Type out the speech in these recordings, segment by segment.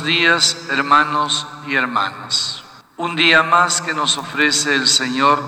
días, hermanos y hermanas. Un día más que nos ofrece el Señor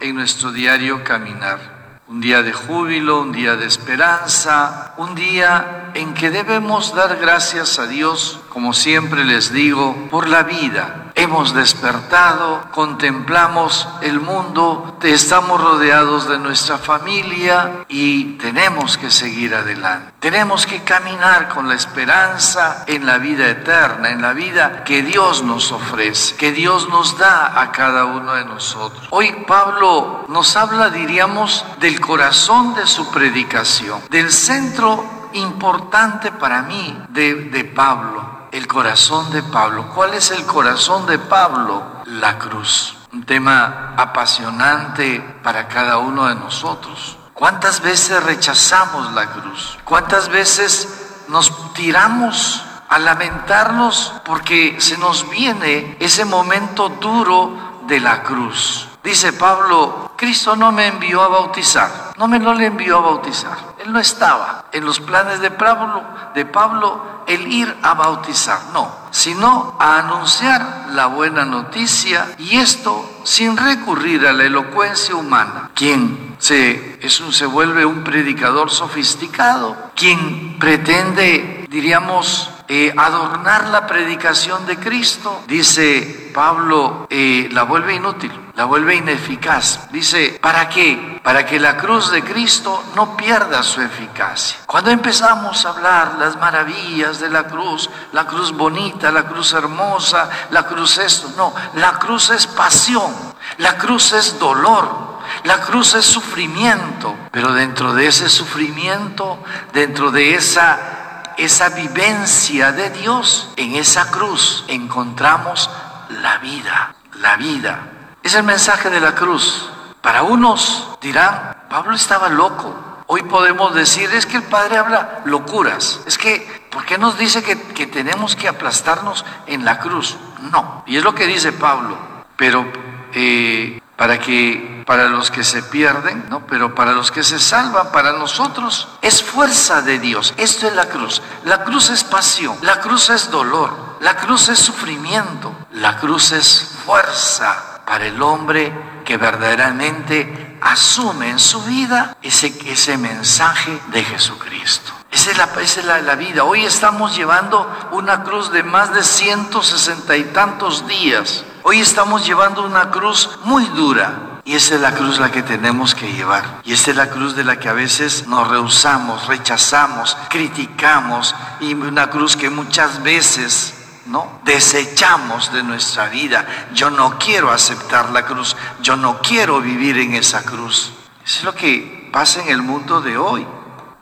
en nuestro diario caminar. Un día de júbilo, un día de esperanza, un día en que debemos dar gracias a Dios, como siempre les digo, por la vida, hemos despertado, contemplamos el mundo, estamos rodeados de nuestra familia y tenemos que seguir adelante. Tenemos que caminar con la esperanza en la vida eterna, en la vida que Dios nos ofrece, que Dios nos da a cada uno de nosotros. Hoy Pablo nos habla, diríamos, del corazón de su predicación, del centro importante para mí de, de Pablo el corazón de Pablo. ¿Cuál es el corazón de Pablo? La cruz. Un tema apasionante para cada uno de nosotros. ¿Cuántas veces rechazamos la cruz? ¿Cuántas veces nos tiramos a lamentarnos porque se nos viene ese momento duro de la cruz? Dice Pablo, Cristo no me envió a bautizar, no me lo le envió a bautizar. Él no estaba en los planes de Pablo, de Pablo el ir a bautizar, no, sino a anunciar la buena noticia y esto sin recurrir a la elocuencia humana. Quien se, es un, se vuelve un predicador sofisticado, quien pretende, diríamos, adornar la predicación de Cristo, dice Pablo, eh, la vuelve inútil, la vuelve ineficaz. Dice, ¿para qué? Para que la cruz de Cristo no pierda su eficacia. Cuando empezamos a hablar las maravillas de la cruz, la cruz bonita, la cruz hermosa, la cruz esto, no, la cruz es pasión, la cruz es dolor, la cruz es sufrimiento, pero dentro de ese sufrimiento, dentro de esa esa vivencia de Dios, en esa cruz encontramos la vida, la vida. Es el mensaje de la cruz. Para unos dirán, Pablo estaba loco. Hoy podemos decir, es que el Padre habla locuras. Es que, ¿por qué nos dice que, que tenemos que aplastarnos en la cruz? No. Y es lo que dice Pablo. Pero eh, para que para los que se pierden, ¿no? Pero para los que se salvan, para nosotros es fuerza de Dios. Esto es la cruz. La cruz es pasión, la cruz es dolor, la cruz es sufrimiento, la cruz es fuerza para el hombre que verdaderamente asume en su vida ese, ese mensaje de Jesucristo. Esa es, la, esa es la, la, vida. Hoy estamos llevando una cruz de más de 160 y tantos días Hoy estamos llevando una cruz muy dura. Y esa es la cruz la que tenemos que llevar. Y esa es la cruz de la que a veces nos rehusamos, rechazamos, criticamos. Y una cruz que muchas veces ¿no? Desechamos de nuestra vida. Yo no quiero aceptar la cruz. Yo no quiero vivir en esa cruz. Es lo que pasa en el mundo de hoy.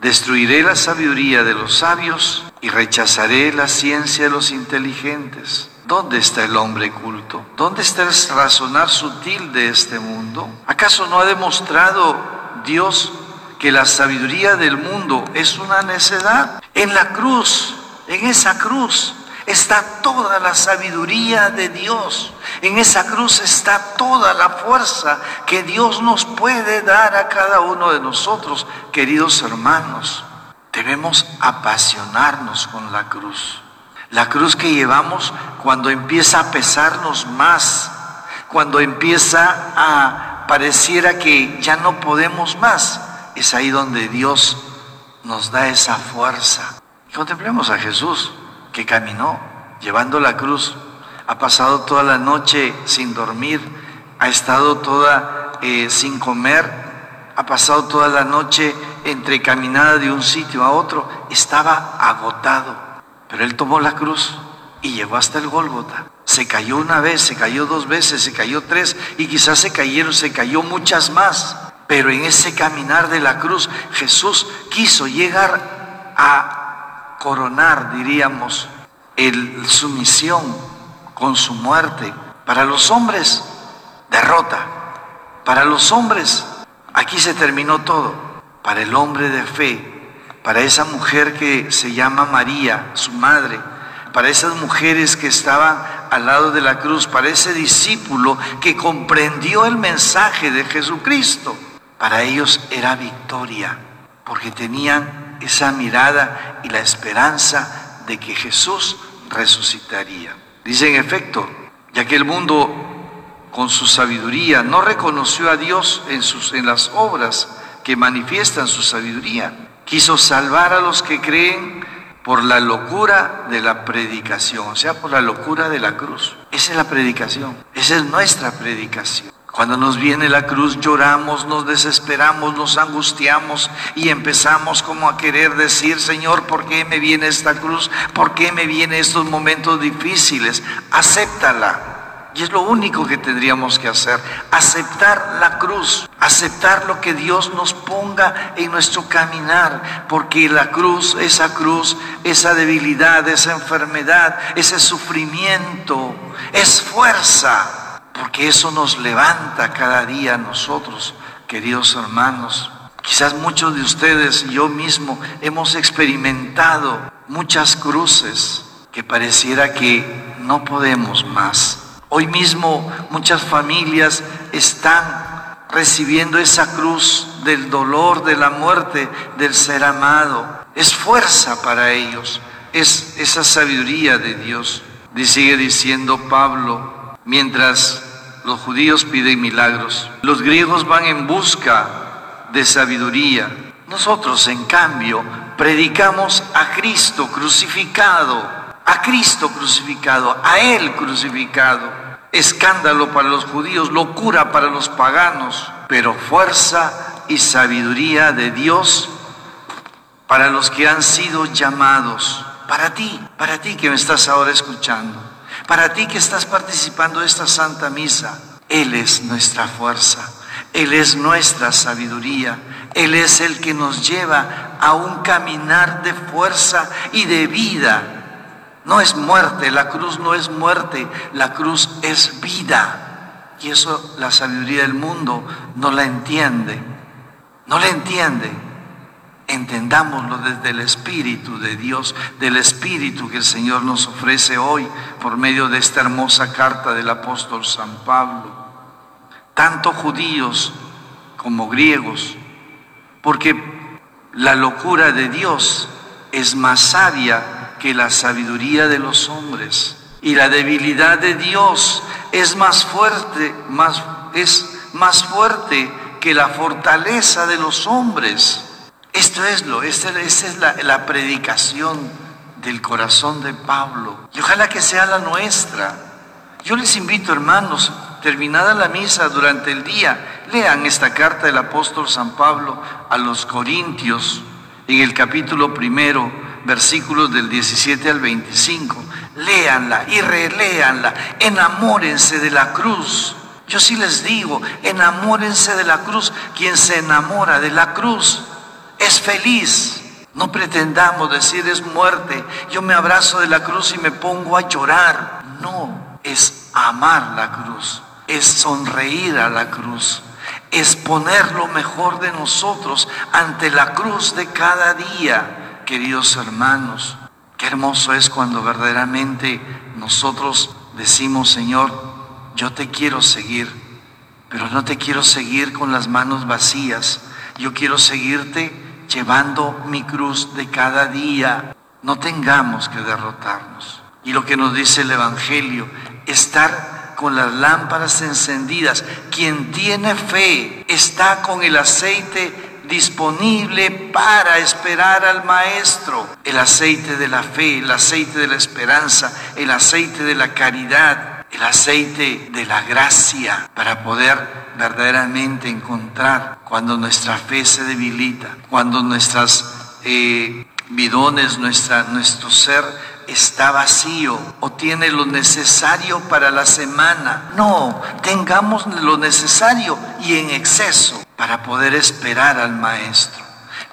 Destruiré la sabiduría de los sabios y rechazaré la ciencia de los inteligentes. ¿Dónde está el hombre culto? ¿Dónde está el razonar sutil de este mundo? ¿Acaso no ha demostrado Dios que la sabiduría del mundo es una necedad? En la cruz, en esa cruz, está toda la sabiduría de Dios. En esa cruz está toda la fuerza que Dios nos puede dar a cada uno de nosotros, queridos hermanos. Debemos apasionarnos con la cruz. La cruz que llevamos cuando empieza a pesarnos más, cuando empieza a pareciera que ya no podemos más, es ahí donde Dios nos da esa fuerza. contemplemos a Jesús que caminó llevando la cruz, ha pasado toda la noche sin dormir, ha estado toda eh, sin comer, ha pasado toda la noche entre caminada de un sitio a otro, estaba agotado. Pero él tomó la cruz y llegó hasta el Gólgota. Se cayó una vez, se cayó dos veces, se cayó tres y quizás se cayeron, se cayó muchas más. Pero en ese caminar de la cruz Jesús quiso llegar a coronar, diríamos, el, su misión con su muerte. Para los hombres, derrota. Para los hombres, aquí se terminó todo. Para el hombre de fe, para esa mujer que se llama María, su madre, para esas mujeres que estaban al lado de la cruz, para ese discípulo que comprendió el mensaje de Jesucristo. Para ellos era victoria, porque tenían esa mirada y la esperanza de que Jesús resucitaría. Dice en efecto, ya que el mundo con su sabiduría no reconoció a Dios en, sus, en las obras que manifiestan su sabiduría, quiso salvar a los que creen por la locura de la predicación, o sea, por la locura de la cruz. Esa es la predicación, esa es nuestra predicación. Cuando nos viene la cruz lloramos, nos desesperamos, nos angustiamos y empezamos como a querer decir, Señor, ¿por qué me viene esta cruz? ¿Por qué me vienen estos momentos difíciles? Acéptala. Y es lo único que tendríamos que hacer, aceptar la cruz, aceptar lo que Dios nos ponga en nuestro caminar, porque la cruz, esa cruz, esa debilidad, esa enfermedad, ese sufrimiento, es fuerza porque eso nos levanta cada día a nosotros, queridos hermanos. Quizás muchos de ustedes y yo mismo hemos experimentado muchas cruces que pareciera que no podemos más. Hoy mismo muchas familias están recibiendo esa cruz del dolor, de la muerte del ser amado. Es fuerza para ellos, es esa sabiduría de Dios. Sigue diciendo Pablo, Mientras los judíos piden milagros, los griegos van en busca de sabiduría. Nosotros, en cambio, predicamos a Cristo crucificado, a Cristo crucificado, a Él crucificado. Escándalo para los judíos, locura para los paganos, pero fuerza y sabiduría de Dios para los que han sido llamados, para ti, para ti que me estás ahora escuchando. Para ti que estás participando de esta Santa Misa, Él es nuestra fuerza, Él es nuestra sabiduría, Él es el que nos lleva a un caminar de fuerza y de vida. No es muerte, la cruz no es muerte, la cruz es vida. Y eso la sabiduría del mundo no la entiende, no la entiende entendámoslo desde el Espíritu de Dios, del Espíritu que el Señor nos ofrece hoy por medio de esta hermosa carta del apóstol San Pablo. Tanto judíos como griegos, porque la locura de Dios es más sabia que la sabiduría de los hombres y la debilidad de Dios es más fuerte, más, es más fuerte que la fortaleza de los hombres. Esto es lo, esa, es la, la predicación del corazón de Pablo. Y ojalá que sea la nuestra. Yo les invito, hermanos, terminada la misa durante el día, lean esta carta del apóstol San Pablo a los Corintios en el capítulo primero, versículos del 17 al 25. Léanla y releanla, enamórense de la cruz. Yo sí les digo, enamórense de la cruz. Quien se enamora de la cruz es feliz. No pretendamos decir es muerte. Yo me abrazo de la cruz y me pongo a llorar. No, es amar la cruz, es sonreír a la cruz, es poner lo mejor de nosotros ante la cruz de cada día, queridos hermanos. Qué hermoso es cuando verdaderamente nosotros decimos, Señor, yo te quiero seguir, pero no te quiero seguir con las manos vacías. Yo quiero seguirte llevando mi cruz de cada día. No tengamos que derrotarnos. Y lo que nos dice el Evangelio, estar con las lámparas encendidas. Quien tiene fe está con el aceite disponible para esperar al Maestro. El aceite de la fe, el aceite de la esperanza, el aceite de la caridad, el aceite de la gracia para poder verdaderamente encontrar cuando nuestra fe se debilita, cuando nuestras eh, bidones, nuestro ser está vacío o tiene lo necesario para la semana. No, tengamos lo necesario y en exceso para poder esperar al Maestro,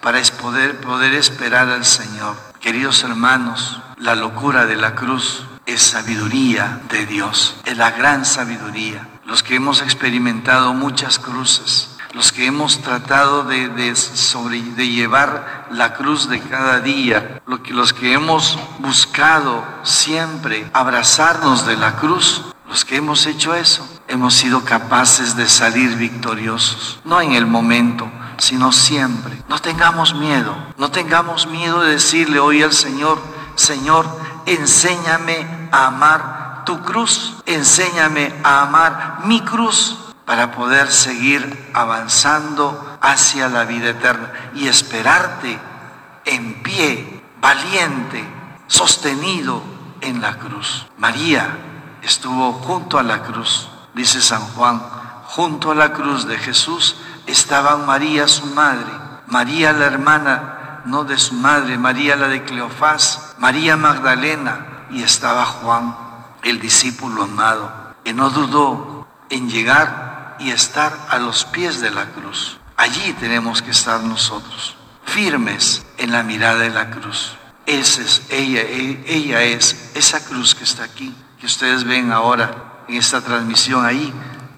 para poder, poder esperar al Señor. Queridos hermanos, la locura de la cruz es sabiduría de Dios, es la gran sabiduría los que hemos experimentado muchas cruces, los que hemos tratado de, de, llevar la cruz de cada día, los que hemos buscado siempre abrazarnos de la cruz, los que hemos hecho eso, hemos sido capaces de salir victoriosos, no en el momento, sino siempre. No tengamos miedo, no tengamos miedo de decirle hoy al Señor, Señor, enséñame a amar tu cruz, enséñame a amar mi cruz para poder seguir avanzando hacia la vida eterna y esperarte en pie, valiente, sostenido en la cruz. María estuvo junto a la cruz, dice San Juan, junto a la cruz de Jesús estaban María su madre, María la hermana, no de su madre, María la de Cleofás, María Magdalena, y estaba Juan, el discípulo amado, que no dudó en llegar y estar a los pies de la cruz. Allí tenemos que estar nosotros, firmes en la mirada de la cruz. Esa es, ella, ella es esa cruz que está aquí, que ustedes ven ahora en esta transmisión ahí,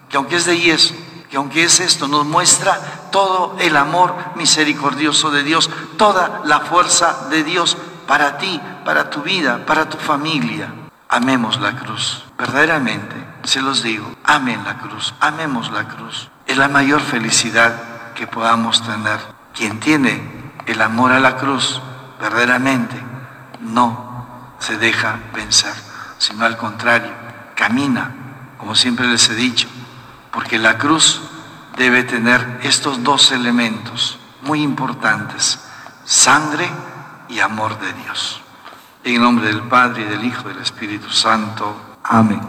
que aunque es de yeso, que aunque es esto, nos muestra todo el amor misericordioso de Dios, toda la fuerza de Dios para ti, para tu vida, para tu familia. Amemos la cruz, verdaderamente, se los digo, amen la cruz, amemos la cruz. Es la mayor felicidad que podamos tener. Quien tiene el amor a la cruz, verdaderamente, no se deja vencer, sino al contrario, camina, como siempre les he dicho, porque la cruz debe tener estos dos elementos muy importantes, sangre y amor de Dios. En nombre del Padre y del Hijo y del Espíritu Santo. Amén.